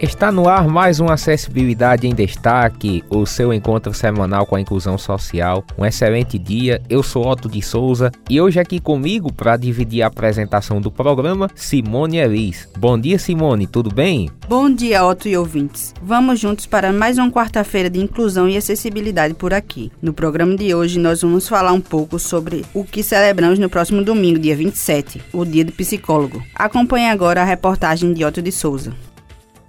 Está no ar mais uma Acessibilidade em Destaque, o seu encontro semanal com a inclusão social. Um excelente dia, eu sou Otto de Souza e hoje aqui comigo para dividir a apresentação do programa, Simone Elis. Bom dia, Simone, tudo bem? Bom dia, Otto e ouvintes. Vamos juntos para mais uma quarta-feira de inclusão e acessibilidade por aqui. No programa de hoje, nós vamos falar um pouco sobre o que celebramos no próximo domingo, dia 27, o Dia do Psicólogo. Acompanhe agora a reportagem de Otto de Souza.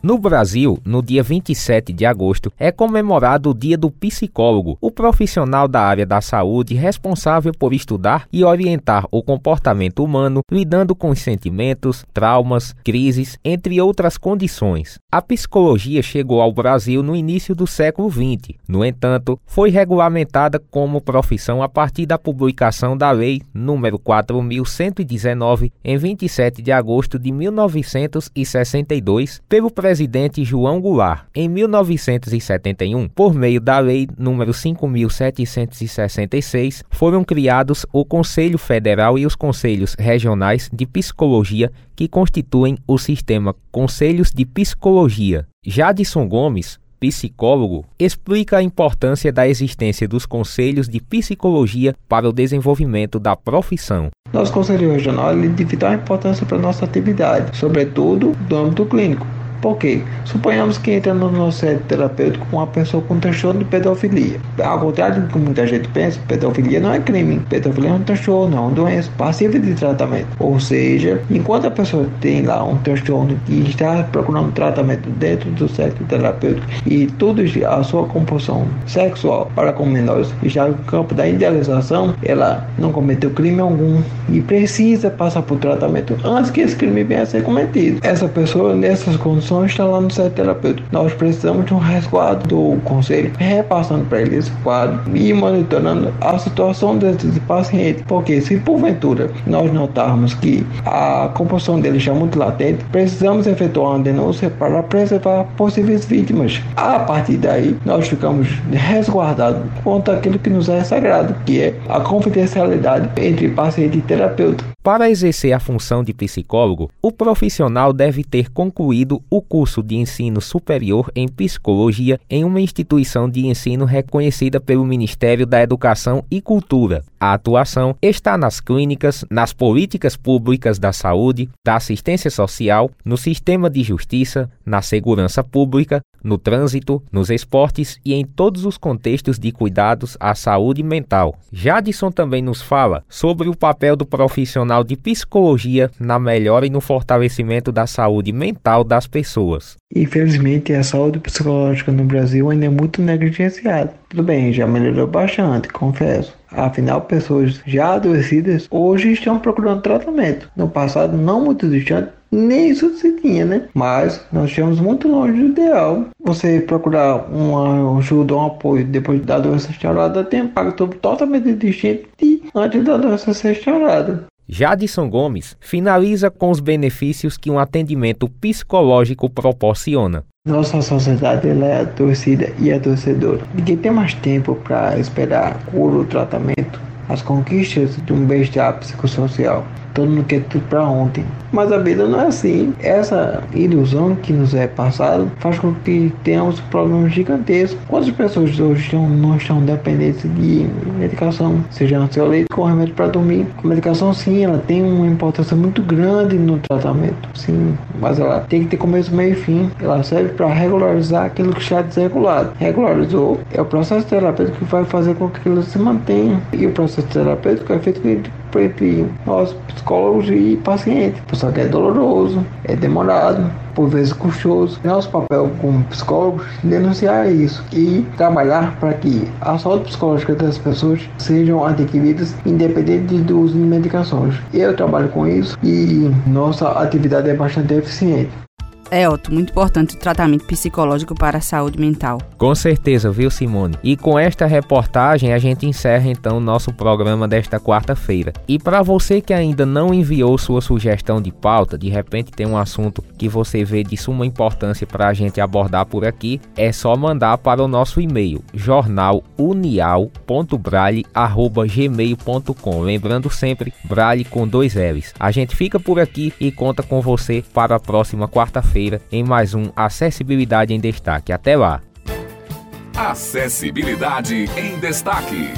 No Brasil, no dia 27 de agosto, é comemorado o Dia do Psicólogo, o profissional da área da saúde responsável por estudar e orientar o comportamento humano, lidando com os sentimentos, traumas, crises, entre outras condições. A psicologia chegou ao Brasil no início do século XX. No entanto, foi regulamentada como profissão a partir da publicação da Lei nº 4119 em 27 de agosto de 1962 pelo presidente João Goulart, em 1971, por meio da Lei nº 5766, foram criados o Conselho Federal e os Conselhos Regionais de Psicologia, que constituem o sistema Conselhos de Psicologia. Jadson Gomes, psicólogo, explica a importância da existência dos conselhos de psicologia para o desenvolvimento da profissão. Nosso conselho regional é de vital importância para a nossa atividade, sobretudo do âmbito clínico por quê? Suponhamos que entra no nosso centro terapêutico uma pessoa com transtorno de pedofilia. Ao contrário do que muita gente pensa, pedofilia não é crime. Pedofilia é um transtorno, é uma doença passiva de tratamento. Ou seja, enquanto a pessoa tem lá um transtorno e está procurando tratamento dentro do centro terapêutico e tudo a sua composição sexual para com menores está no campo da idealização, ela não cometeu crime algum e precisa passar por tratamento antes que esse crime venha a ser cometido. Essa pessoa, nessas condições, está lá no centro terapêutico. Nós precisamos de um resguardo do conselho, repassando para ele esse quadro e monitorando a situação desse paciente. Porque se porventura nós notarmos que a composição dele já é muito latente, precisamos efetuar uma denúncia para preservar possíveis vítimas. A partir daí, nós ficamos resguardados quanto àquilo que nos é sagrado, que é a confidencialidade entre paciente e terapeuta. Para exercer a função de psicólogo, o profissional deve ter concluído o curso de ensino superior em psicologia em uma instituição de ensino reconhecida pelo Ministério da Educação e Cultura. A atuação está nas clínicas, nas políticas públicas da saúde, da assistência social, no sistema de justiça, na segurança pública, no trânsito, nos esportes e em todos os contextos de cuidados à saúde mental. Jadson também nos fala sobre o papel do profissional de psicologia na melhora e no fortalecimento da saúde mental das pessoas. Infelizmente, a saúde psicológica no Brasil ainda é muito negligenciada. Tudo bem, já melhorou bastante, confesso. Afinal, pessoas já adoecidas hoje estão procurando tratamento. No passado, não muito distante, nem isso se tinha, né? Mas nós estamos muito longe do ideal. Você procurar uma ajuda, um apoio depois da doença instaurada tem um impacto totalmente distinto de antes da doença ser instaurada. Jadson Gomes finaliza com os benefícios que um atendimento psicológico proporciona. Nossa sociedade ela é adoecida e adoecedora. Ninguém tem mais tempo para esperar cura ou tratamento. As conquistas de um bem-estar psicossocial todo mundo quer tudo para ontem. Mas a vida não é assim. Essa ilusão que nos é passada faz com que tenhamos problemas gigantescos. Quantas pessoas hoje estão, não estão dependentes de medicação, seja ansiolítico ou remédio para dormir? A medicação, sim, ela tem uma importância muito grande no tratamento, sim, mas ela tem que ter começo, meio e fim. Ela serve para regularizar aquilo que está desregulado. Regularizou é o processo terapêutico que vai fazer com que aquilo se mantenha. E o processo terapêutico é feito entre nós psicólogos e pacientes. Só que é doloroso, é demorado, por vezes custoso. Nosso papel como psicólogos é denunciar isso e trabalhar para que a saúde psicológica das pessoas sejam adquiridas independente do uso de medicações. Eu trabalho com isso e nossa atividade é bastante eficiente. É, Otto, muito importante o tratamento psicológico para a saúde mental. Com certeza, viu, Simone? E com esta reportagem a gente encerra então o nosso programa desta quarta-feira. E para você que ainda não enviou sua sugestão de pauta, de repente tem um assunto que você vê de suma importância para a gente abordar por aqui, é só mandar para o nosso e-mail jornalunial.braille@gmail.com. Lembrando sempre, Braille com dois L's. A gente fica por aqui e conta com você para a próxima quarta-feira em mais um Acessibilidade em Destaque. Até lá! Acessibilidade em Destaque.